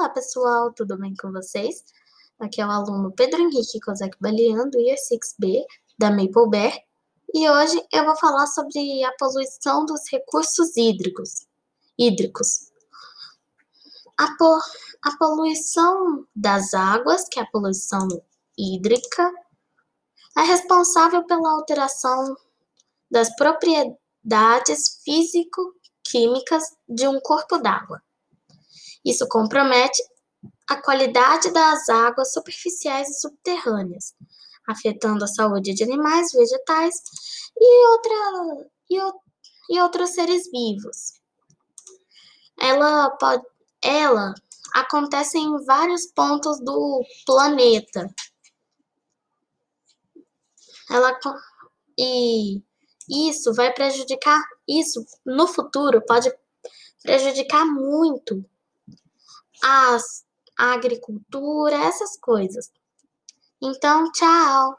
Olá pessoal, tudo bem com vocês? Aqui é o aluno Pedro Henrique Kozak Balian, do Year 6B, da Maple Bear, e hoje eu vou falar sobre a poluição dos recursos hídricos. hídricos. A, po a poluição das águas, que é a poluição hídrica, é responsável pela alteração das propriedades físico-químicas de um corpo d'água isso compromete a qualidade das águas superficiais e subterrâneas, afetando a saúde de animais, vegetais e, outra, e, e outros seres vivos. Ela, pode, ela acontece em vários pontos do planeta. Ela, e isso vai prejudicar, isso no futuro pode prejudicar muito as, a agricultura, essas coisas. Então, tchau!